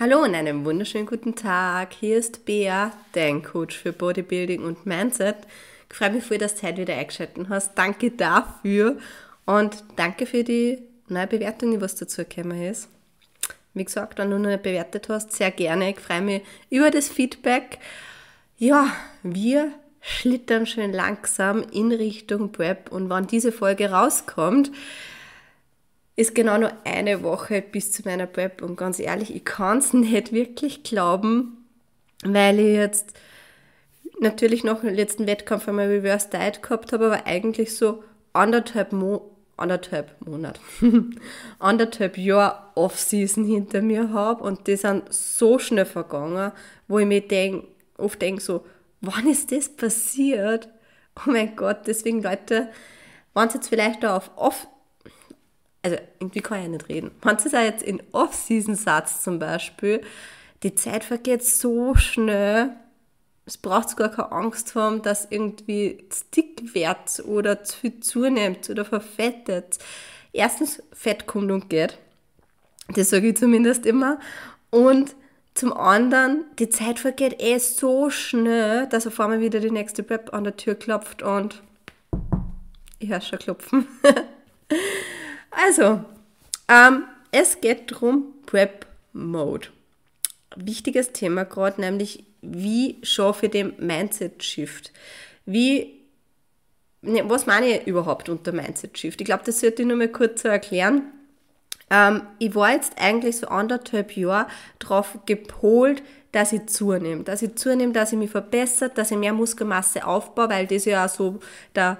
Hallo und einen wunderschönen guten Tag. Hier ist Bea, dein Coach für Bodybuilding und Mindset. Ich freue mich voll, dass du heute wieder eingeschaltet hast. Danke dafür und danke für die neue Bewertung, die was dazu gekommen ist. Wie gesagt, wenn du noch nicht bewertet hast, sehr gerne. Ich freue mich über das Feedback. Ja, wir schlittern schön langsam in Richtung Prep und wann diese Folge rauskommt, ist genau nur eine Woche bis zu meiner Prep und ganz ehrlich, ich kann es nicht wirklich glauben, weil ich jetzt natürlich noch im letzten Wettkampf einmal Reverse Diet gehabt habe, aber eigentlich so anderthalb, Mo anderthalb Monat, anderthalb Jahr Off-Season hinter mir habe und die sind so schnell vergangen, wo ich mir denk, oft denke so, wann ist das passiert? Oh mein Gott, deswegen Leute, wenn Sie jetzt vielleicht auf Off also irgendwie kann ich ja nicht reden. Wenn du jetzt in Off-Season-Satz zum Beispiel, die Zeit vergeht so schnell, es braucht gar keine Angst haben, dass irgendwie dick wird oder zu viel zunimmt oder verfettet. Erstens, Fett kommt und geht. Das sage ich zumindest immer. Und zum anderen, die Zeit vergeht eh so schnell, dass auf einmal wieder die nächste Prep an der Tür klopft und ich höre schon klopfen. Also, ähm, es geht darum, Prep Mode. Wichtiges Thema gerade, nämlich wie schaffe ich den Mindset Shift? Wie, ne, was meine ich überhaupt unter Mindset Shift? Ich glaube, das sollte ich nur mal kurz erklären. Ähm, ich war jetzt eigentlich so anderthalb Jahre darauf gepolt, dass ich zunehme. Dass ich zunehme, dass ich mich verbessert, dass ich mehr Muskelmasse aufbaue, weil das ja auch so der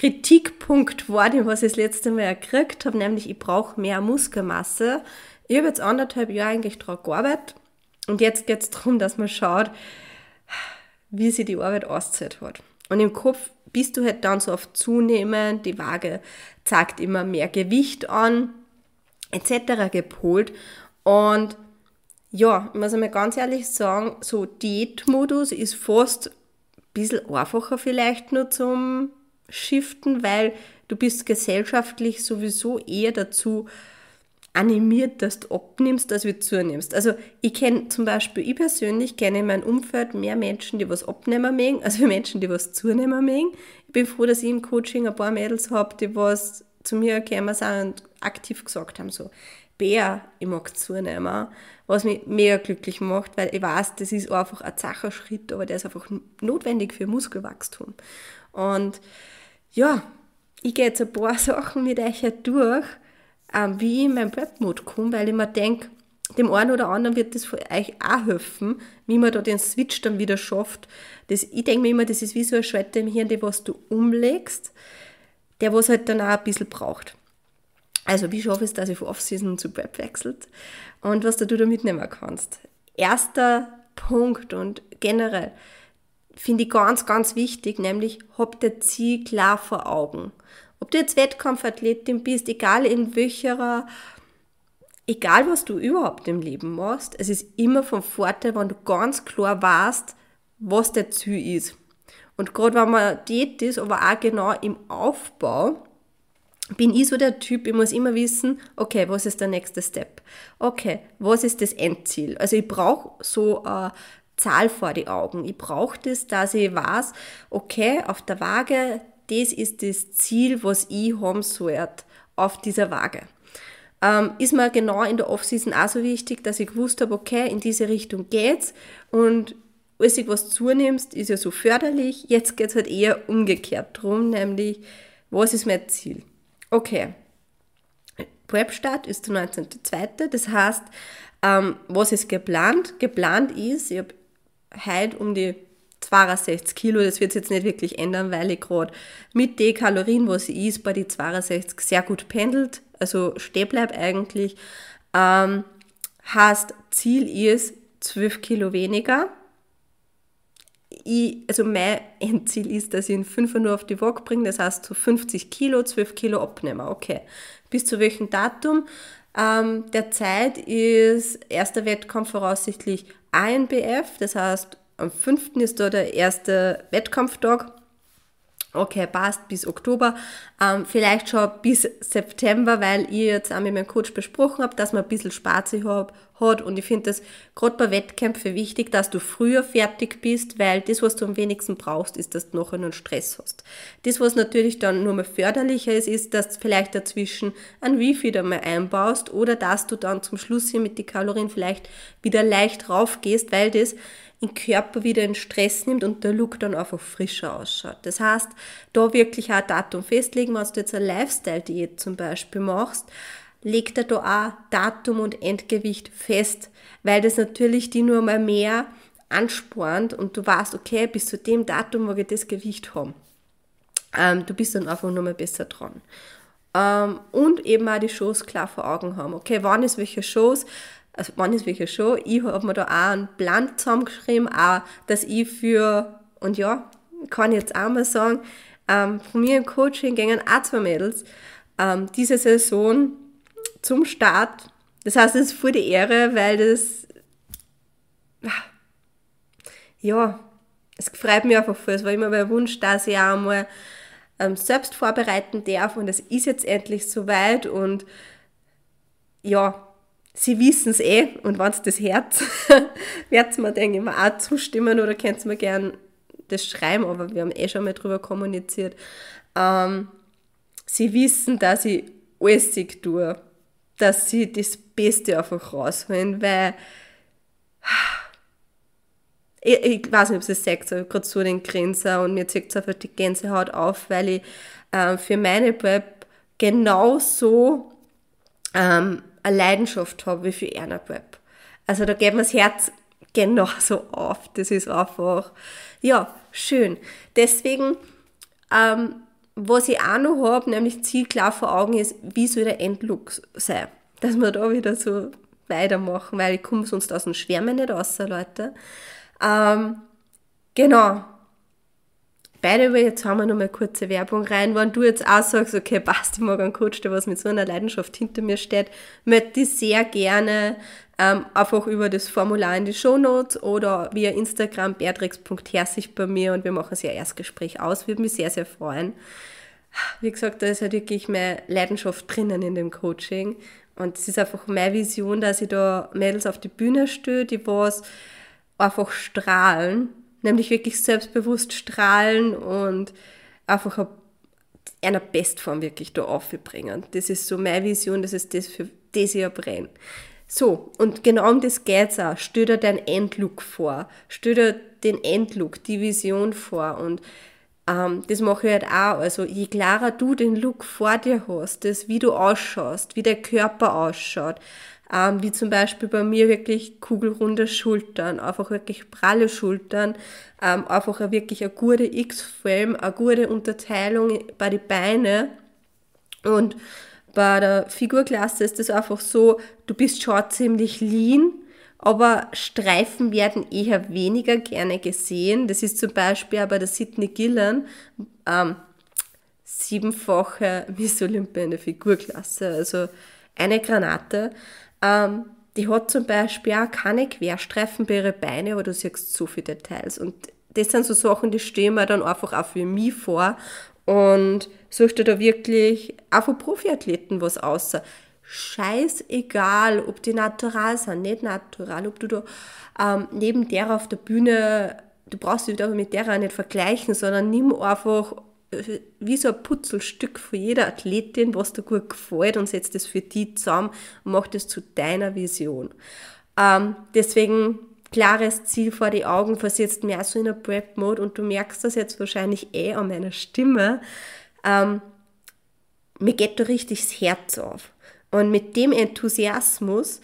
Kritikpunkt war, den was ich das letzte Mal gekriegt habe, nämlich ich brauche mehr Muskelmasse. Ich habe jetzt anderthalb Jahre eigentlich daran gearbeitet und jetzt geht es darum, dass man schaut, wie sich die Arbeit auszahlt hat. Und im Kopf bist du halt dann so auf Zunehmen, die Waage zeigt immer mehr Gewicht an, etc. gepolt. Und ja, ich muss einmal ganz ehrlich sagen, so Diätmodus ist fast ein bisschen einfacher vielleicht nur zum shiften, weil du bist gesellschaftlich sowieso eher dazu animiert, dass du abnimmst, als du zunimmst. Also ich kenne zum Beispiel, ich persönlich kenne in meinem Umfeld mehr Menschen, die was abnehmen mögen, als Menschen, die was zunehmen mögen. Ich bin froh, dass ich im Coaching ein paar Mädels habe, die was zu mir gekommen sind und aktiv gesagt haben, so, Bär, ich mag zunehmen, was mich mega glücklich macht, weil ich weiß, das ist einfach ein zacher Schritt, aber der ist einfach notwendig für Muskelwachstum. Und ja, ich gehe jetzt ein paar Sachen mit euch durch, ähm, wie ich in meinen Prep-Mode komme, weil ich mir denke, dem einen oder anderen wird das euch auch helfen, wie man da den Switch dann wieder schafft. Das, ich denke mir immer, das ist wie so ein Schalter im Hirn, der was du umlegst, der was halt dann auch ein bisschen braucht. Also wie schaffe ich es, dass ich von Off-Season zu Prep wechselt und was du da mitnehmen kannst. Erster Punkt und generell, finde ich ganz, ganz wichtig, nämlich hab der Ziel klar vor Augen. Ob du jetzt Wettkampfathletin bist, egal in welcher, egal was du überhaupt im Leben machst, es ist immer von Vorteil, wenn du ganz klar weißt, was der Ziel ist. Und gerade wenn man Diät ist, aber auch genau im Aufbau, bin ich so der Typ, ich muss immer wissen, okay, was ist der nächste Step? Okay, was ist das Endziel? Also ich brauche so äh, Zahl vor die Augen. Ich brauche das, dass ich weiß, okay, auf der Waage, das ist das Ziel, was ich haben sollte auf dieser Waage. Ähm, ist mir genau in der Offseason auch so wichtig, dass ich gewusst habe, okay, in diese Richtung geht's und du was zunimmst, ist ja so förderlich. Jetzt geht es halt eher umgekehrt drum, nämlich, was ist mein Ziel? Okay, Prep-Start ist der 19.02. Das heißt, ähm, was ist geplant? Geplant ist, ich habe heute um die 62 Kilo, das wird sich jetzt nicht wirklich ändern, weil ich gerade mit den Kalorien, was ich ist, bei die 62 sehr gut pendelt, also stehen bleibt eigentlich. Ähm, heißt, Ziel ist 12 Kilo weniger. Ich, also mein Endziel ist, dass ich in 5 nur auf die Waage bringe, das heißt so 50 Kilo, 12 Kilo abnehmen. Okay. Bis zu welchem Datum? Ähm, der Zeit ist erster Wettkampf voraussichtlich ANBF, das heißt am 5. ist da der erste Wettkampftag okay, passt bis Oktober, ähm, vielleicht schon bis September, weil ich jetzt auch mit meinem Coach besprochen habe, dass man ein bisschen Spaß hat, hat und ich finde das gerade bei Wettkämpfen wichtig, dass du früher fertig bist, weil das, was du am wenigsten brauchst, ist, dass du nachher einen Stress hast. Das, was natürlich dann nur mal förderlicher ist, ist, dass du vielleicht dazwischen ein Refeed einmal einbaust oder dass du dann zum Schluss hier mit den Kalorien vielleicht wieder leicht raufgehst, weil das den Körper wieder in Stress nimmt und der Look dann einfach frischer ausschaut. Das heißt, da wirklich auch ein Datum festlegen, wenn du jetzt eine Lifestyle-Diät zum Beispiel machst, legt er da auch Datum und Endgewicht fest, weil das natürlich die nur mal mehr anspornt und du weißt, okay, bis zu dem Datum mag ich das Gewicht haben. Ähm, du bist dann einfach nur mal besser dran. Ähm, und eben auch die Shows klar vor Augen haben. Okay, wann ist welche Shows? Also ist welche Show? Ich habe mir da auch einen Plan zusammengeschrieben, auch, dass ich für, und ja, kann ich jetzt auch mal sagen, ähm, von mir im Coaching gingen auch zwei Mädels ähm, diese Saison zum Start. Das heißt, es ist voll die Ehre, weil das, ja, es freut mich einfach voll. Es war immer mein Wunsch, dass ich auch mal ähm, selbst vorbereiten darf und es ist jetzt endlich soweit und ja, sie wissen es eh und wenn es das Herz, werdet mir, denke ich, auch zustimmen oder könnt mir gern das schreiben, aber wir haben eh schon mal drüber kommuniziert. Ähm, sie wissen, dass ich alles tue, dass sie das Beste einfach rausholen, weil ich, ich weiß nicht, ob sie es sagt, so gerade so den Grinser und mir zieht es einfach die Gänsehaut auf, weil ich äh, für meine Prep genauso ähm, eine Leidenschaft habe wie für Erna Prep. Also da geht mir das Herz genauso auf. Das ist einfach, ja, schön. Deswegen, ähm, was ich auch noch habe, nämlich zielklar vor Augen ist, wie soll der Endlook sein? Dass wir da wieder so weitermachen, weil ich komme sonst aus dem Schwärmen nicht raus, Leute. Ähm, genau, By the way, jetzt haben wir noch mal kurze Werbung rein. Wenn du jetzt auch sagst, okay, passt, ich mag einen Coach, der was mit so einer Leidenschaft hinter mir steht, möchte ich sehr gerne ähm, einfach über das Formular in die Show Notes oder via Instagram beatrix.herzig bei mir und wir machen sehr Erstgespräch aus. Würde mich sehr, sehr freuen. Wie gesagt, da ist halt wirklich meine Leidenschaft drinnen in dem Coaching. Und es ist einfach meine Vision, dass ich da Mädels auf die Bühne stelle, die was einfach strahlen nämlich wirklich selbstbewusst strahlen und einfach einer Bestform wirklich da aufbringen. Das ist so meine Vision, das ist das, für das ich brenne. So, und genau um das geht's auch. Stell dir deinen Endlook vor. Stell dir den Endlook, die Vision vor. Und ähm, das mache ich halt auch. Also je klarer du den Look vor dir hast, das, wie du ausschaust, wie der Körper ausschaut, ähm, wie zum Beispiel bei mir wirklich kugelrunde Schultern, einfach wirklich pralle Schultern, ähm, einfach eine, wirklich eine gute X-Frame, eine gute Unterteilung bei den Beinen und bei der Figurklasse ist es einfach so, du bist schon ziemlich lean, aber Streifen werden eher weniger gerne gesehen. Das ist zum Beispiel aber der Sidney Gillan, ähm, siebenfache Miss Olympia in der Figurklasse, also eine Granate. Ähm, die hat zum Beispiel auch keine Querstreifen bei ihren Beinen, aber du siehst so viele Details. Und das sind so Sachen, die stehen mir dann einfach auch für mich vor. Und suchst du da wirklich auch von Profiathleten was außer. Scheißegal, ob die natural sind, nicht natural, ob du da ähm, neben der auf der Bühne, du brauchst dich da mit der auch nicht vergleichen, sondern nimm einfach wie so ein Putzelstück für jede Athletin, was dir gut gefällt und setzt es für die zusammen und macht es zu deiner Vision. Ähm, deswegen klares Ziel vor die Augen, versetzt mehr so in einer Prep-Mode und du merkst das jetzt wahrscheinlich eh an meiner Stimme. Ähm, mir geht da richtig das Herz auf. Und mit dem Enthusiasmus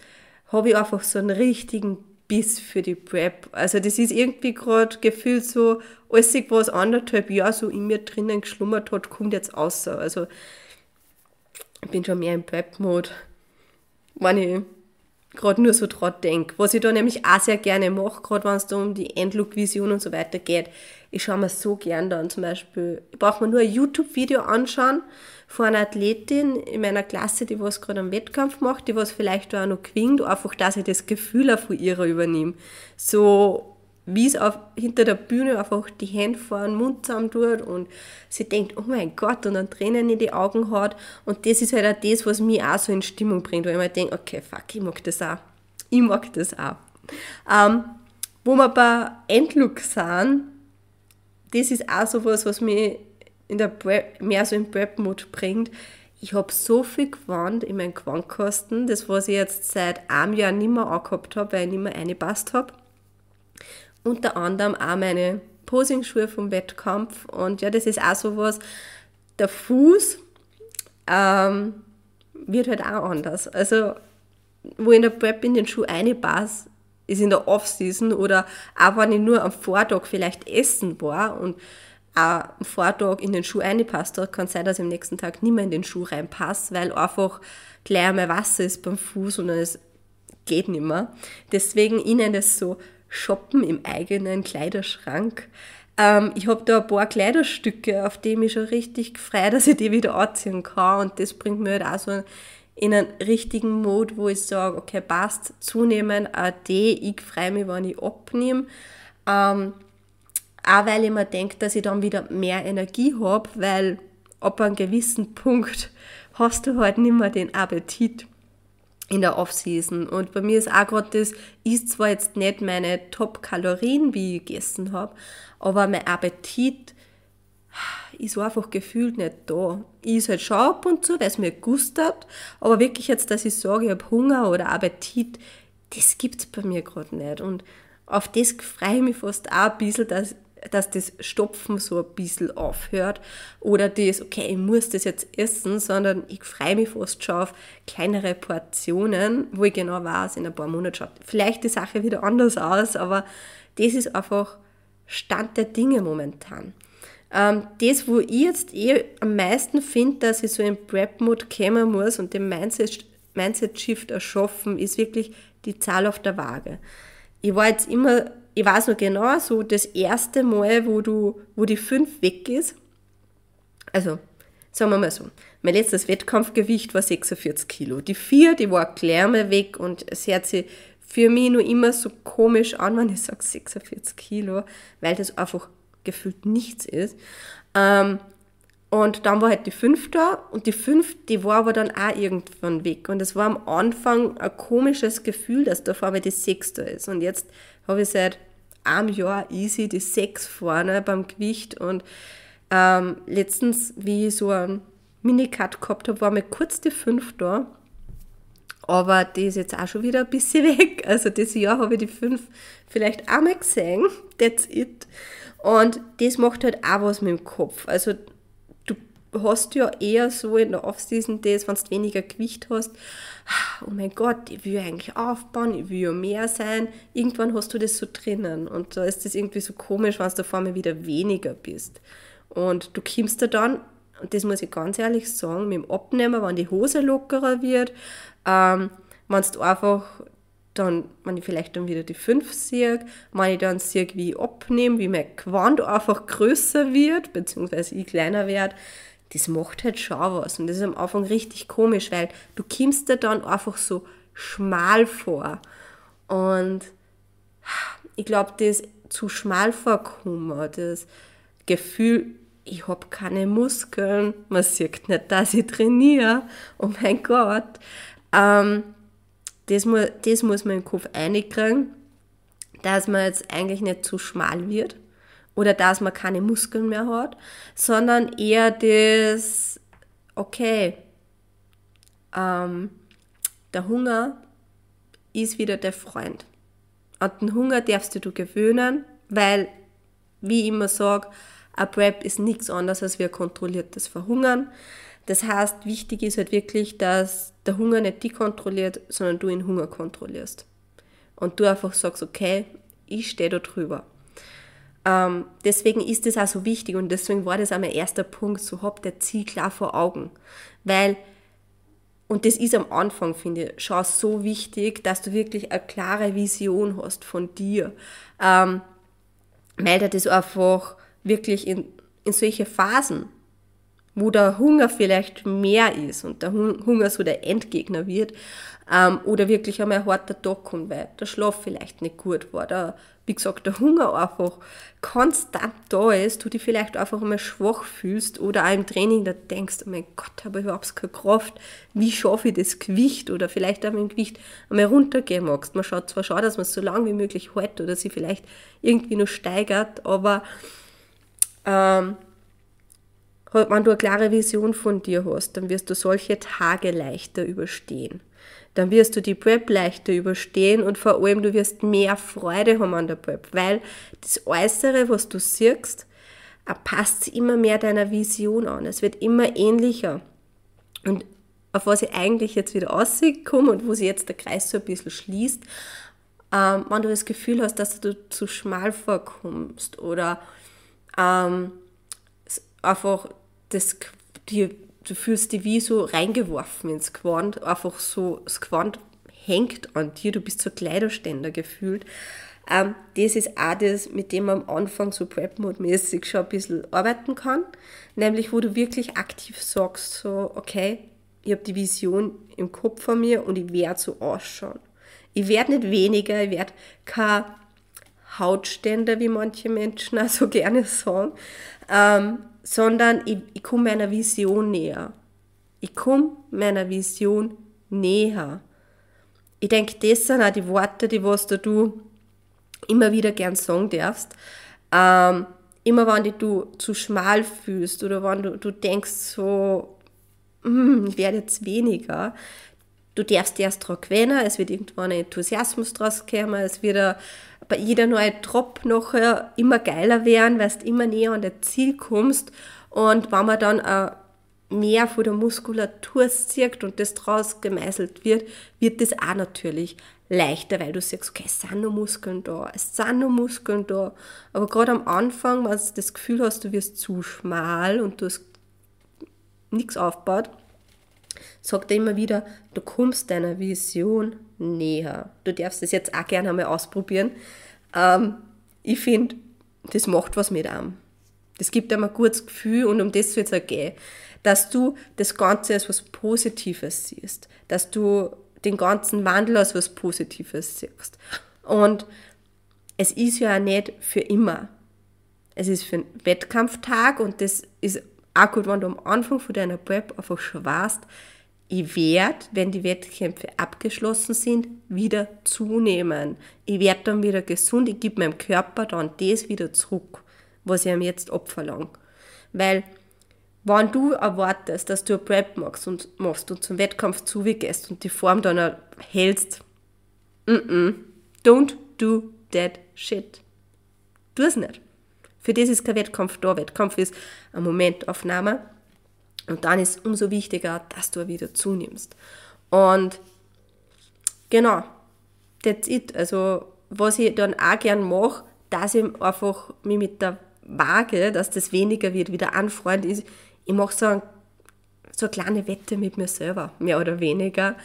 habe ich einfach so einen richtigen Biss für die Prep. Also das ist irgendwie gerade gefühlt so, alles was anderthalb Jahre so in mir drinnen geschlummert hat, kommt jetzt außer. Also ich bin schon mehr im Prep-Mode, wenn ich gerade nur so dran denke. Was ich da nämlich auch sehr gerne mache, gerade wenn es da um die Endlook-Vision und so weiter geht, ich schaue mir so gern dann zum Beispiel, ich brauche mir nur ein YouTube-Video anschauen von einer Athletin in meiner Klasse, die was gerade am Wettkampf macht, die was vielleicht auch noch gewinnt, einfach, dass ich das Gefühl auch von ihrer übernehme. So wie es hinter der Bühne einfach die Hände vor den Mund zusammen tut und sie denkt, oh mein Gott, und dann Tränen in die Augen hat. Und das ist halt auch das, was mich auch so in Stimmung bringt, weil ich mir denke, okay, fuck, ich mag das auch. Ich mag das auch. Ähm, wo wir bei Endlook sind, das ist auch so was, was mich in der Prep, mehr so in Prep-Mode bringt. Ich habe so viel gewandt in meinen Gewandkosten, das was ich jetzt seit einem Jahr nicht mehr angehabt habe, weil ich nicht mehr eingepasst habe unter anderem auch meine Posingschuhe vom Wettkampf. Und ja, das ist auch so was. Der Fuß ähm, wird halt auch anders. Also, wo in der Prep in den Schuh eine reinpasse, ist in der Off-Season oder auch wenn ich nur am Vortag vielleicht essen war und am Vortag in den Schuh reingepasst hat, kann sein, dass ich am nächsten Tag nicht mehr in den Schuh reinpasse, weil einfach gleich einmal Wasser ist beim Fuß und es geht nicht mehr. Deswegen ihnen das so shoppen im eigenen Kleiderschrank. Ähm, ich habe da ein paar Kleiderstücke, auf die mich schon richtig frei, dass ich die wieder anziehen kann. Und das bringt mir halt auch so in einen richtigen Mode, wo ich sage, okay, passt, zunehmen, auch die, ich freue mich, wenn ich abnehme. Ähm, auch weil ich mir denke, dass ich dann wieder mehr Energie habe, weil ab einem gewissen Punkt hast du halt nicht mehr den Appetit in der Off-Season. Und bei mir ist auch gerade das, ist zwar jetzt nicht meine Top-Kalorien, wie ich gegessen habe, aber mein Appetit ist einfach gefühlt nicht da. Ich ist halt schon ab und zu, weil es mir gustet, aber wirklich jetzt, dass ich sage, ich habe Hunger oder Appetit, das gibt es bei mir gerade nicht. Und auf das freue ich mich fast auch ein bisschen, dass dass das Stopfen so ein bisschen aufhört oder das, okay, ich muss das jetzt essen, sondern ich freue mich fast schon auf kleinere Portionen, wo ich genau weiß, in ein paar Monaten schaut vielleicht die Sache wieder anders aus, aber das ist einfach Stand der Dinge momentan. Ähm, das, wo ich jetzt eh am meisten finde, dass ich so in Prep-Mode kommen muss und den Mindset-Shift Mindset erschaffen, ist wirklich die Zahl auf der Waage. Ich war jetzt immer ich weiß noch genau, so das erste Mal, wo du, wo die 5 weg ist, also sagen wir mal so, mein letztes Wettkampfgewicht war 46 Kilo. Die 4, die war klar mal weg und es hört sich für mich nur immer so komisch an, wenn ich sage 46 Kilo, weil das einfach gefühlt nichts ist. Ähm, und dann war halt die 5 da und die 5, die war aber dann auch irgendwann weg. Und es war am Anfang ein komisches Gefühl, dass da vor mir die 6 da ist. Und jetzt habe ich seit einem Jahr easy die sechs vorne beim Gewicht und ähm, letztens, wie ich so einen Minicut gehabt habe, war mir kurz die fünf da. Aber die ist jetzt auch schon wieder ein bisschen weg. Also dieses Jahr habe ich die fünf vielleicht einmal gesehen. That's it. Und das macht halt auch was mit dem Kopf. Also hast ja eher so in der Off-Season das, wenn du weniger Gewicht hast, oh mein Gott, ich will eigentlich aufbauen, ich will ja mehr sein. Irgendwann hast du das so drinnen und da ist das irgendwie so komisch, wenn du vor mir wieder weniger bist. Und du kommst da dann, und das muss ich ganz ehrlich sagen, mit dem Abnehmen, wenn die Hose lockerer wird, ähm, wenn du einfach dann, wenn ich vielleicht dann wieder die 5 sehe, wenn ich dann sehe, wie ich abnehme, wie mein Gewand einfach größer wird, beziehungsweise ich kleiner werde, das macht halt schon was. Und das ist am Anfang richtig komisch, weil du kommst dir dann einfach so schmal vor. Und ich glaube, das zu schmal vorkommen, das Gefühl, ich habe keine Muskeln, man sieht nicht, dass ich trainiere, oh mein Gott, ähm, das, mu das muss man im Kopf einkriegen, dass man jetzt eigentlich nicht zu schmal wird oder dass man keine Muskeln mehr hat, sondern eher das, okay, ähm, der Hunger ist wieder der Freund. An den Hunger darfst du gewöhnen, weil, wie ich immer sage, ein Prep ist nichts anderes als wir kontrolliertes Verhungern. Das heißt, wichtig ist halt wirklich, dass der Hunger nicht dich kontrolliert, sondern du den Hunger kontrollierst. Und du einfach sagst, okay, ich stehe da drüber. Ähm, deswegen ist das auch so wichtig und deswegen war das auch mein erster Punkt, so hab der Ziel klar vor Augen. Weil, und das ist am Anfang, finde ich, schon so wichtig, dass du wirklich eine klare Vision hast von dir. Ähm, weil das einfach wirklich in, in solche Phasen, wo der Hunger vielleicht mehr ist und der Hunger so der Endgegner wird, ähm, oder wirklich einmal ein harter Tag kommt, weil der Schlaf vielleicht nicht gut war, der, wie gesagt, der Hunger einfach konstant da ist, du dich vielleicht einfach einmal schwach fühlst oder auch im Training da denkst, oh mein Gott, habe ich überhaupt keine Kraft, wie schaffe ich das Gewicht? Oder vielleicht auch mit dem Gewicht einmal runtergehen magst. Man schaut zwar schon, dass man es so lange wie möglich hält oder sie vielleicht irgendwie noch steigert, aber ähm, wenn du eine klare Vision von dir hast, dann wirst du solche Tage leichter überstehen dann wirst du die Prep leichter überstehen und vor allem du wirst mehr Freude haben an der Prep, weil das Äußere, was du siehst, passt immer mehr deiner Vision an. Es wird immer ähnlicher. Und auf was ich eigentlich jetzt wieder auskomme und wo sich jetzt der Kreis so ein bisschen schließt, ähm, wenn du das Gefühl hast, dass du zu schmal vorkommst oder ähm, einfach das, die du fühlst dich wie so reingeworfen ins Gewand, einfach so, das Gewand hängt an dir, du bist so Kleiderständer gefühlt. Ähm, das ist auch das, mit dem man am Anfang so Prep-Mode-mäßig schon ein bisschen arbeiten kann, nämlich wo du wirklich aktiv sagst, so, okay, ich habe die Vision im Kopf von mir und ich werde so ausschauen. Ich werde nicht weniger, ich werde kein Hautständer, wie manche Menschen auch so gerne sagen, ähm, sondern ich, ich komme meiner Vision näher. Ich komme meiner Vision näher. Ich denke, das sind auch die Worte, die was du immer wieder gern sagen darfst. Ähm, immer wenn du zu schmal fühlst oder wenn du, du denkst so, hm, ich werde jetzt weniger, du darfst erst dran gewinnen, es wird irgendwann ein Enthusiasmus draus kommen, es wird bei jeder neue Drop nachher immer geiler werden, weil du immer näher an das Ziel kommst. Und wenn man dann auch mehr von der Muskulatur sieht und das draus gemeißelt wird, wird das auch natürlich leichter, weil du sagst, okay, es sind noch Muskeln da, es sind noch Muskeln da. Aber gerade am Anfang, wenn du das Gefühl hast, du wirst zu schmal und du hast nichts aufgebaut, sagt er immer wieder, du kommst deiner Vision näher. Du darfst das jetzt auch gerne einmal ausprobieren. Ähm, ich finde, das macht was mit einem. Das gibt einem ein gutes Gefühl und um das soll es auch gehen. Dass du das Ganze als was Positives siehst. Dass du den ganzen Wandel als was Positives siehst. Und es ist ja auch nicht für immer. Es ist für einen Wettkampftag und das ist auch gut, wenn du am Anfang von deiner Prep einfach schon weißt, ich werde, wenn die Wettkämpfe abgeschlossen sind, wieder zunehmen. Ich werde dann wieder gesund, ich gebe meinem Körper dann das wieder zurück, was ich ihm jetzt abverlange. Weil, wenn du erwartest, dass du eine Prep machst und, machst und zum Wettkampf zugehst und die Form dann hältst, mm -mm, don't do that shit. Tu es nicht. Für das ist kein Wettkampf da. Wettkampf ist eine Momentaufnahme und dann ist umso wichtiger, dass du wieder zunimmst. Und genau, that's it. Also, was ich dann auch gern mache, dass ich einfach mich mit der Waage, dass das weniger wird, wieder anfreund ist. Ich mache so, ein, so eine kleine Wette mit mir selber, mehr oder weniger.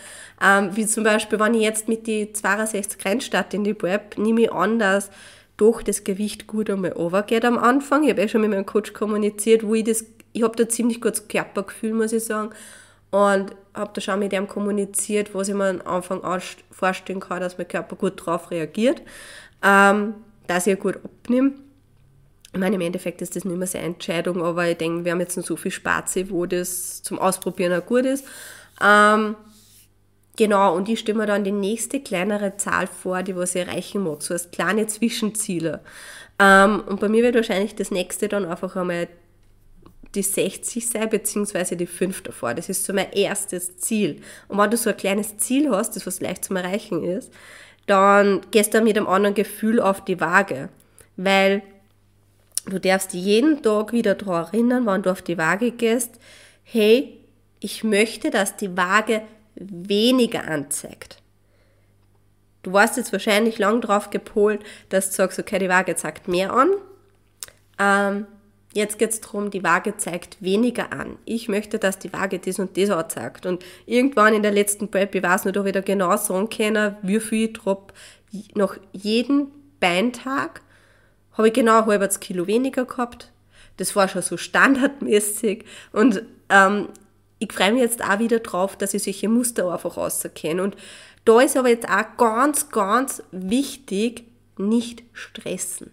Ähm, wie zum Beispiel, wenn ich jetzt mit die 62 reinstarte in die Prep, nehme ich an, dass doch das Gewicht gut einmal overgeht am Anfang. Ich habe eh schon mit meinem Coach kommuniziert, wo ich das ich habe da ziemlich gutes Körpergefühl, muss ich sagen. Und habe da schon mit ihm kommuniziert, was ich mir am Anfang vorstellen kann, dass mein Körper gut darauf reagiert, ähm, dass ich gut abnehme. Ich meine, im Endeffekt ist das nicht mehr seine Entscheidung, aber ich denke, wir haben jetzt noch so viel Spaß, wo das zum Ausprobieren auch gut ist. Ähm, genau, und ich stelle mir dann die nächste kleinere Zahl vor, die was ich erreichen mag, so als kleine Zwischenziele. Ähm, und bei mir wird wahrscheinlich das nächste dann einfach einmal die 60 sein, beziehungsweise die 5 davor. Das ist so mein erstes Ziel. Und wenn du so ein kleines Ziel hast, das was leicht zum Erreichen ist, dann gehst du mit einem anderen Gefühl auf die Waage. Weil du darfst jeden Tag wieder daran erinnern, wenn du auf die Waage gehst, hey, ich möchte, dass die Waage weniger anzeigt. Du warst jetzt wahrscheinlich lang drauf gepolt, dass du sagst, okay, die Waage zeigt mehr an. Ähm, Jetzt geht es darum, die Waage zeigt weniger an. Ich möchte, dass die Waage das und das anzeigt. Und irgendwann in der letzten Prep, ich weiß nicht, ob ich da genau sagen kann, wie viel ich drop, nach jedem Beintag habe ich genau ein halbes Kilo weniger gehabt. Das war schon so standardmäßig und ähm, ich freue mich jetzt auch wieder drauf, dass ich solche Muster einfach auserkenne. Und da ist aber jetzt auch ganz, ganz wichtig, nicht stressen.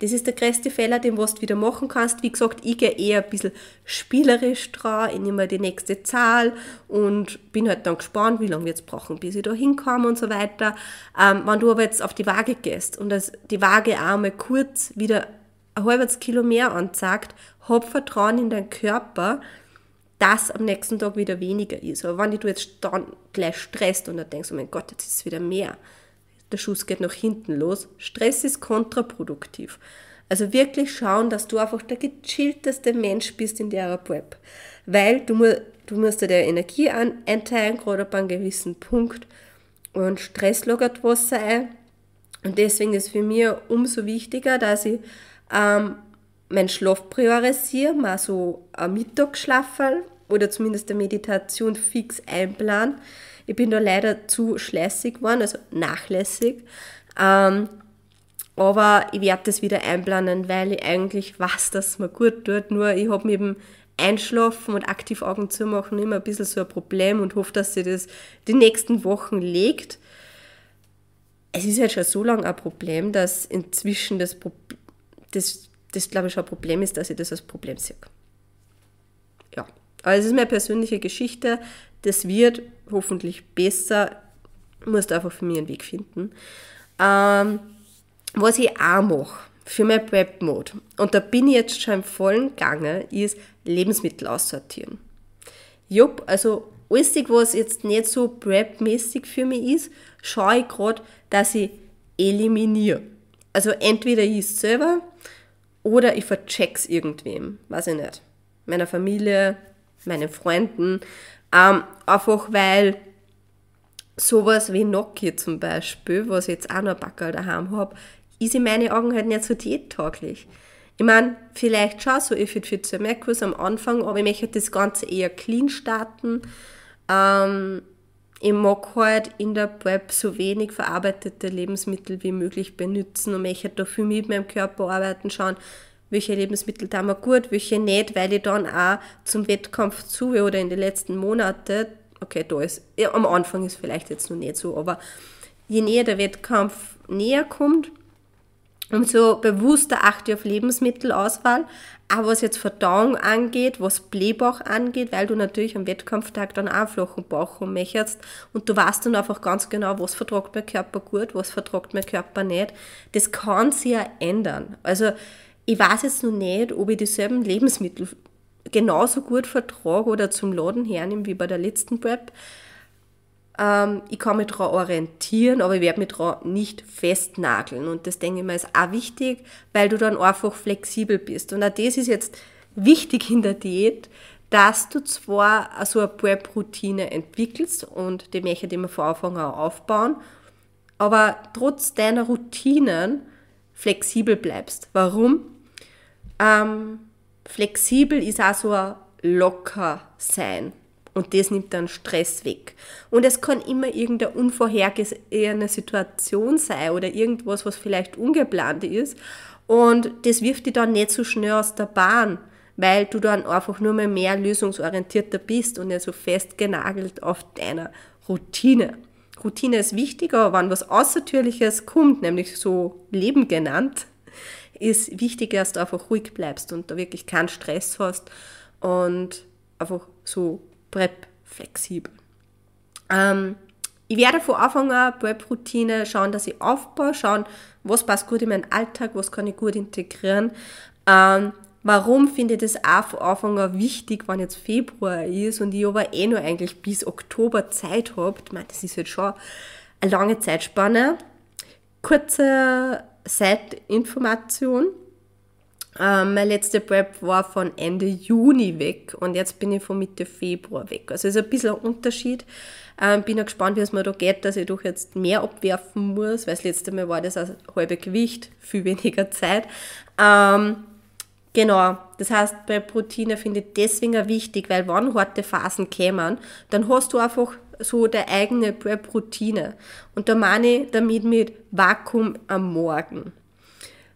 Das ist der größte Fehler, den was du wieder machen kannst. Wie gesagt, ich gehe eher ein bisschen spielerisch dran, ich nehme die nächste Zahl und bin halt dann gespannt, wie lange wir jetzt brauchen, bis ich da hinkomme und so weiter. Ähm, wenn du aber jetzt auf die Waage gehst und das, die Waage auch mal kurz wieder ein halbes Kilo mehr anzeigt, hab Vertrauen in deinen Körper, dass am nächsten Tag wieder weniger ist. Aber wenn du jetzt dann gleich stresst und dann denkst, oh mein Gott, jetzt ist es wieder mehr, der Schuss geht nach hinten los. Stress ist kontraproduktiv. Also wirklich schauen, dass du einfach der gechillteste Mensch bist in der Prep. Weil du, du musst dir Energie an einteilen, gerade ab einem gewissen Punkt. Und Stress lagert Wasser ein. Und deswegen ist für mich umso wichtiger, dass ich ähm, meinen Schlaf priorisiere, mal so ein Mittagsschlaf oder zumindest eine Meditation fix einplanen ich bin da leider zu schleißig geworden, also nachlässig. Ähm, aber ich werde das wieder einplanen, weil ich eigentlich weiß, dass es mir gut tut. Nur ich habe mit dem Einschlafen und aktiv Augen zu machen immer ein bisschen so ein Problem und hoffe, dass sich das die nächsten Wochen legt. Es ist jetzt schon so lange ein Problem, dass inzwischen das, das, das glaube ich, schon ein Problem ist, dass ich das als Problem sehe. Aber es ist meine persönliche Geschichte. Das wird hoffentlich besser. Musst einfach für mich einen Weg finden. Ähm, was ich auch mache für mein Prep-Mode, und da bin ich jetzt schon im vollen Gange, ist Lebensmittel aussortieren. Jupp, also alles, was jetzt nicht so Prep-mäßig für mich ist, schaue ich gerade, dass ich eliminiere. Also entweder ich es selber oder ich vercheck's irgendwem, weiß ich nicht. Meiner Familie, meinen Freunden, ähm, einfach weil sowas wie Noki zum Beispiel, was ich jetzt auch noch ein Backel daheim habe, ist in meinen Augen halt nicht so diättauglich. Ich meine, vielleicht schon so ich Fit Fit Merkurs am Anfang, aber ich möchte das Ganze eher clean starten. Ähm, ich mag halt in der Prep so wenig verarbeitete Lebensmittel wie möglich benutzen und möchte da viel mit meinem Körper arbeiten, schauen, welche Lebensmittel da mir gut, welche nicht, weil ich dann auch zum Wettkampf zu oder in den letzten Monaten, okay, da ist, ja, am Anfang ist vielleicht jetzt noch nicht so, aber je näher der Wettkampf näher kommt, umso bewusster achte ich auf Lebensmittelauswahl, auch was jetzt Verdauung angeht, was Blähbauch angeht, weil du natürlich am Wettkampftag dann auch flachen Bauch möchtest und du weißt dann einfach ganz genau, was vertragt mein Körper gut, was vertragt mein Körper nicht. Das kann sich ja ändern. Also ich weiß jetzt noch nicht, ob ich dieselben Lebensmittel genauso gut vertrage oder zum Laden hernehme wie bei der letzten Prep. Ähm, ich kann mich daran orientieren, aber ich werde mich daran nicht festnageln. Und das denke ich mir ist auch wichtig, weil du dann einfach flexibel bist. Und auch das ist jetzt wichtig in der Diät, dass du zwar so eine Prep-Routine entwickelst und die möchte ich immer von Anfang an aufbauen, aber trotz deiner Routinen flexibel bleibst. Warum? Ähm, flexibel ist auch so ein locker sein. Und das nimmt dann Stress weg. Und es kann immer irgendeine unvorhergesehene Situation sein oder irgendwas, was vielleicht ungeplant ist. Und das wirft dich dann nicht so schnell aus der Bahn, weil du dann einfach nur mehr, mehr lösungsorientierter bist und nicht so festgenagelt auf deiner Routine. Routine ist wichtiger, wenn was Außertürliches kommt, nämlich so Leben genannt, ist wichtig, dass du einfach ruhig bleibst und da wirklich keinen Stress hast und einfach so prep flexibel. Ähm, ich werde von Anfang an Prep-Routine schauen, dass ich aufbaue, schauen, was passt gut in meinen Alltag, was kann ich gut integrieren. Ähm, warum finde ich das auch von Anfang an wichtig, wenn jetzt Februar ist und ich aber eh nur eigentlich bis Oktober Zeit habe. Ich meine, das ist jetzt schon eine lange Zeitspanne. Kurze Side-Information. Ähm, meine letzte Prep war von Ende Juni weg und jetzt bin ich von Mitte Februar weg. Also ist ein bisschen ein Unterschied. Ähm, bin auch gespannt, wie es mir da geht, dass ich doch jetzt mehr abwerfen muss, weil das letzte Mal war das ein halbe Gewicht, viel weniger Zeit. Ähm, genau, das heißt, bei Routine finde ich deswegen wichtig, weil wenn harte Phasen kämen, dann hast du einfach so der eigene Prep-Routine. Und da meine ich damit mit Vakuum am Morgen.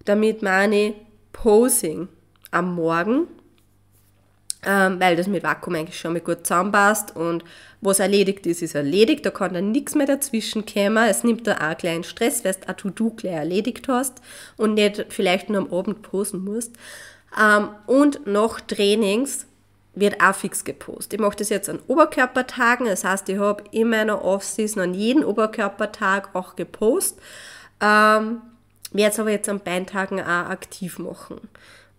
Damit meine ich Posing am Morgen, ähm, weil das mit Vakuum eigentlich schon mal gut zusammenpasst und was erledigt ist, ist erledigt, da kann dann nichts mehr dazwischen kommen. Es nimmt da auch kleinen Stress, weil du To-Do gleich erledigt hast und nicht vielleicht nur am Abend posen musst. Ähm, und nach Trainings wird auch fix gepostet. Ich mache das jetzt an Oberkörpertagen, das heißt, ich habe in meiner Off-Season an jedem Oberkörpertag auch gepostet. Ähm, werde es aber jetzt an Beintagen auch aktiv machen.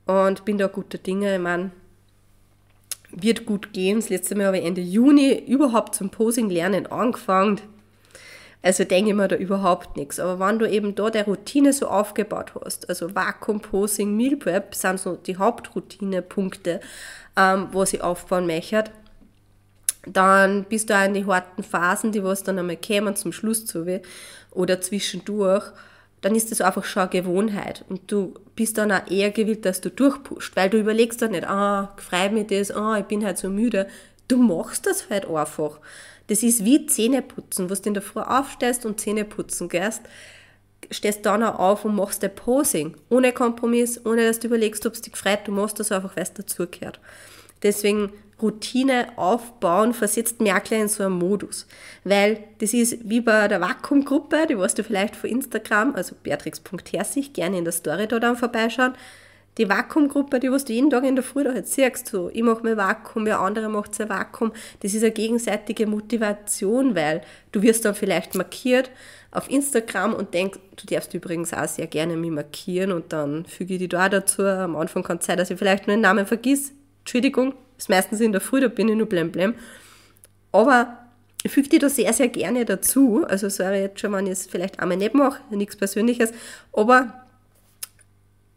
Und bin da guter Dinge. Ich meine, wird gut gehen. Das letzte Mal habe ich Ende Juni überhaupt zum Posing-Lernen angefangen. Also denke mir da überhaupt nichts. Aber wenn du eben da der Routine so aufgebaut hast, also Vakuum, Posing, Meal Prep sind so die Hauptroutinepunkte, ähm, was ich aufbauen möchte, dann bist du auch in die harten Phasen, die was dann einmal kämen zum Schluss zu oder zwischendurch, dann ist das einfach schon eine Gewohnheit und du bist dann auch eher gewillt, dass du durchpusht, weil du überlegst dann nicht, ah, freut mich das, ah, ich bin halt so müde. Du machst das halt einfach. Das ist wie Zähneputzen, was du in der Früh aufstehst und Zähneputzen gehst, stehst dann auch auf und machst dein Posing. Ohne Kompromiss, ohne dass du überlegst, ob es dich freut, du machst das einfach, weil es dazugehört. Deswegen Routine aufbauen versetzt Merkle in so einen Modus. Weil das ist wie bei der Vakuumgruppe, die weißt du vielleicht von Instagram, also beatrix.herzig, gerne in der Story da dann vorbeischauen. Die Vakuumgruppe, die was du jeden Tag in der Früh da jetzt siehst, so, ich mache mein Vakuum, der andere macht sein Vakuum, das ist eine gegenseitige Motivation, weil du wirst dann vielleicht markiert auf Instagram und denkst, du darfst übrigens auch sehr gerne mich markieren und dann füge ich die da dazu. Am Anfang kann es sein, dass ich vielleicht nur den Namen vergiss. Entschuldigung, ist meistens in der Früh, da bin ich nur blem blem. Aber ich füge die da sehr, sehr gerne dazu. Also sorry jetzt schon, wenn ich es vielleicht einmal nicht mache, nichts Persönliches. Aber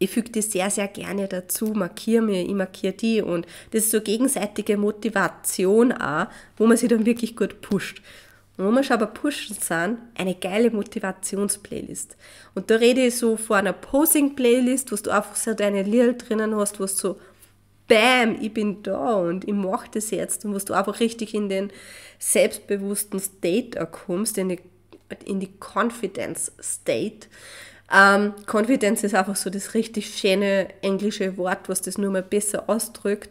ich füge die sehr, sehr gerne dazu, markiere mir, ich markiere die und das ist so gegenseitige Motivation auch, wo man sich dann wirklich gut pusht. Und wo wir schon aber pushen sind, eine geile Motivationsplaylist. Und da rede ich so von einer Posing-Playlist, wo du einfach so deine Lieder drinnen hast, wo du so bam, ich bin da und ich mache das jetzt und wo du einfach richtig in den selbstbewussten State kommst, in die, in die Confidence State. Ähm, Confidence ist einfach so das richtig schöne englische Wort, was das nur mal besser ausdrückt.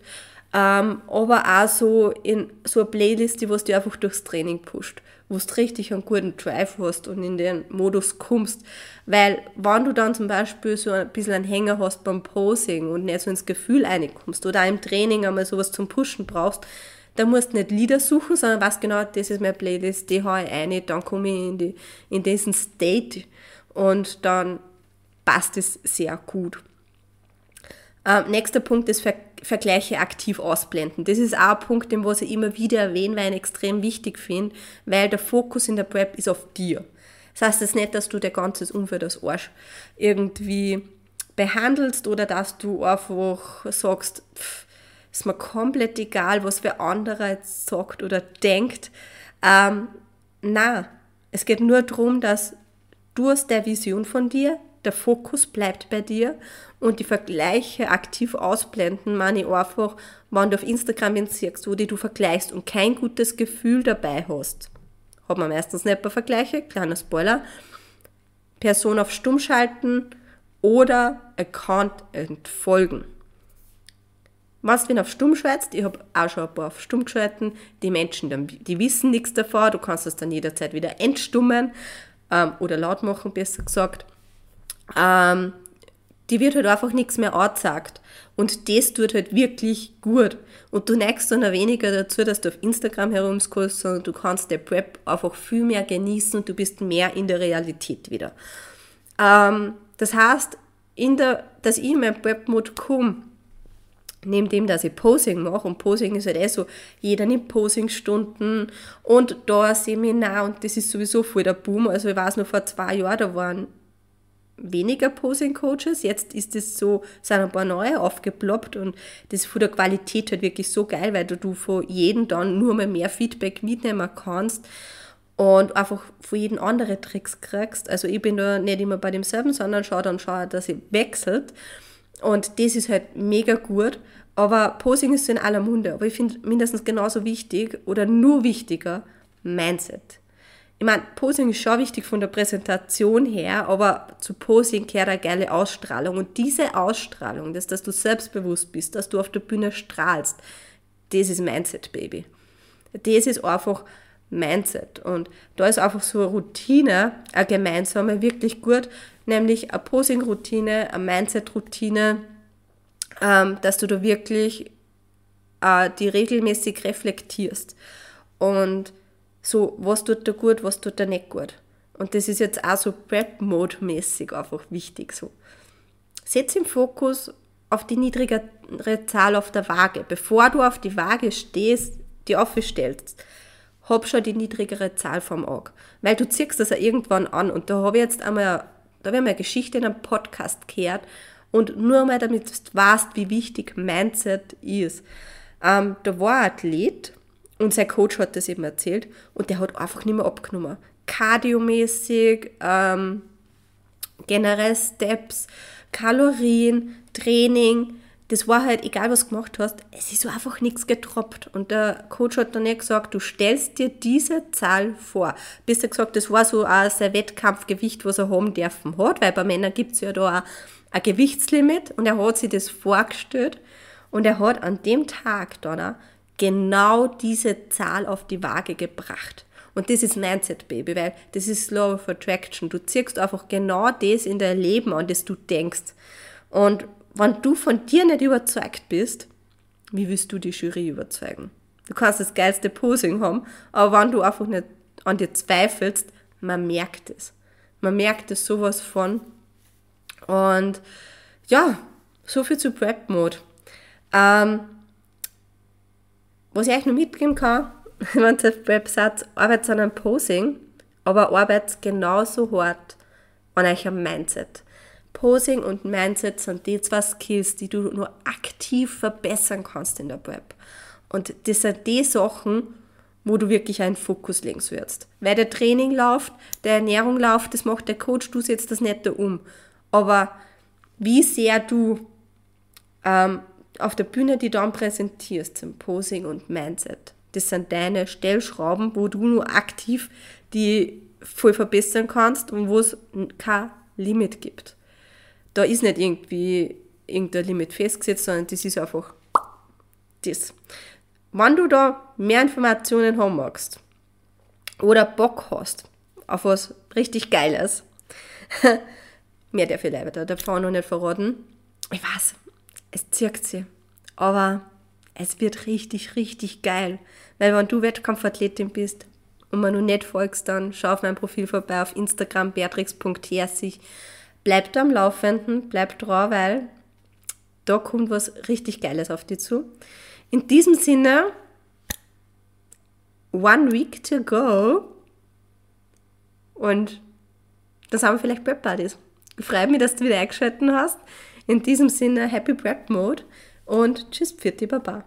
Ähm, aber auch so in so eine Playlist, die was dir einfach durchs Training pusht wo du richtig einen guten Drive hast und in den Modus kommst. Weil, wenn du dann zum Beispiel so ein bisschen einen Hänger hast beim Posing und nicht so ins Gefühl reinkommst oder auch im Training einmal sowas zum Pushen brauchst, dann musst du nicht Lieder suchen, sondern weißt genau, das ist meine Playlist, die haue ich ein, dann komme ich in, die, in diesen State und dann passt es sehr gut. Ähm, nächster Punkt ist Ver Vergleiche aktiv ausblenden. Das ist auch ein Punkt, den was ich immer wieder erwähne, weil ich extrem wichtig finde, weil der Fokus in der Prep ist auf dir. Das heißt jetzt nicht, dass du dein ganzes Umfeld als Arsch irgendwie behandelst oder dass du einfach sagst, pff, ist mir komplett egal, was wer anderer jetzt sagt oder denkt. Ähm, na, es geht nur darum, dass du hast der Vision von dir, der Fokus bleibt bei dir und die Vergleiche aktiv ausblenden, meine ich einfach, wenn du auf Instagram wen siehst, wo die du vergleichst und kein gutes Gefühl dabei hast. Hat man meistens nicht bei Vergleiche, kleiner Spoiler. Person auf Stumm schalten oder Account entfolgen. Was, wenn auf Stumm schaltest, ich habe auch schon ein paar auf Stumm geschalten, die Menschen, die wissen nichts davon, du kannst es dann jederzeit wieder entstummen ähm, oder laut machen, besser gesagt ähm, die wird halt einfach nichts mehr angezeigt. Und das tut halt wirklich gut. Und du neigst dann auch weniger dazu, dass du auf Instagram herumscrollst, sondern du kannst der Prep einfach viel mehr genießen und du bist mehr in der Realität wieder. Ähm, das heißt, in der, dass ich in meinen Prep-Mode komme, neben dem, dass ich Posing mache, und Posing ist halt eh so, jeder nimmt Posing-Stunden und da ein Seminar und das ist sowieso voll der Boom. Also ich weiß noch, vor zwei Jahren, da waren weniger Posing-Coaches. Jetzt ist es so, sind ein paar neue aufgeploppt und das ist von der Qualität halt wirklich so geil, weil du, von jedem dann nur mal mehr Feedback mitnehmen kannst und einfach von jedem andere Tricks kriegst. Also ich bin da nicht immer bei demselben, sondern schaue dann schon, dass ich wechselt. Und das ist halt mega gut. Aber Posing ist so in aller Munde. Aber ich finde mindestens genauso wichtig oder nur wichtiger Mindset. ich meine, Posing ist schon wichtig von der Präsentation her, aber zu Posing gehört eine geile Ausstrahlung. Und diese Ausstrahlung, das, dass du selbstbewusst bist, dass du auf der Bühne strahlst, das ist Mindset, Baby. Das ist einfach Mindset. Und da ist einfach so eine Routine, eine gemeinsame, wirklich gut, nämlich eine Posing-Routine, eine Mindset-Routine, ähm, dass du da wirklich äh, die regelmäßig reflektierst. Und so, was tut da gut, was tut da nicht gut. Und das ist jetzt auch so Prep-Mode-mäßig einfach wichtig. So. Setz im Fokus auf die niedrigere Zahl auf der Waage. Bevor du auf die Waage stehst, die aufstellst, hab schon die niedrigere Zahl vom Auge. Weil du ziehst das ja irgendwann an. Und da habe ich jetzt einmal, da habe ich eine Geschichte in einem Podcast gehört. Und nur einmal, damit du weißt, wie wichtig Mindset ist. Ähm, da war ein Athlet, und sein Coach hat das eben erzählt und der hat einfach nicht mehr abgenommen. Kardiomäßig, ähm, generell Steps, Kalorien, Training, das war halt, egal was du gemacht hast, es ist einfach nichts getroppt. Und der Coach hat dann nicht gesagt, du stellst dir diese Zahl vor. Bis er gesagt, das war so auch sein Wettkampfgewicht, was er haben dürfen hat, weil bei Männern gibt es ja da ein Gewichtslimit und er hat sich das vorgestellt und er hat an dem Tag dann genau diese Zahl auf die Waage gebracht. Und das ist Mindset, Baby, weil das ist Law of Attraction. Du ziehst einfach genau das in dein Leben an, das du denkst. Und wenn du von dir nicht überzeugt bist, wie willst du die Jury überzeugen? Du kannst das geilste Posing haben, aber wenn du einfach nicht an dir zweifelst, man merkt es. Man merkt es sowas von. Und ja, so viel zu Prep Mode. Ähm, was ich euch noch mitgeben kann, wenn ihr Prep arbeitet an einem Posing, aber arbeitet genauso hart an eurem Mindset. Posing und Mindset sind die zwei Skills, die du nur aktiv verbessern kannst in der Prep. Und das sind die Sachen, wo du wirklich einen Fokus legen sollst. Weil der Training läuft, der Ernährung läuft, das macht der Coach, du setzt das nicht da um. Aber wie sehr du ähm, auf der Bühne, die dann präsentierst, zum Posing und Mindset. Das sind deine Stellschrauben, wo du nur aktiv die voll verbessern kannst und wo es kein Limit gibt. Da ist nicht irgendwie irgendein Limit festgesetzt, sondern das ist einfach das. Wenn du da mehr Informationen haben magst oder Bock hast auf was richtig Geiles, mehr darf ich leider davon noch nicht verraten. Ich weiß, es zirkt sie. Aber es wird richtig, richtig geil. Weil wenn du Wettkampfathletin bist und mir noch nicht folgst, dann schau auf mein Profil vorbei auf Instagram beatrix.herzig. Bleib da am Laufenden, bleib dran, weil da kommt was richtig Geiles auf dich zu. In diesem Sinne, one week to go. Und das haben wir vielleicht Prep Buddies. Ich freue mich, dass du wieder eingeschaltet hast. In diesem Sinne, Happy Prep Mode und tschüss, Pfirti Baba.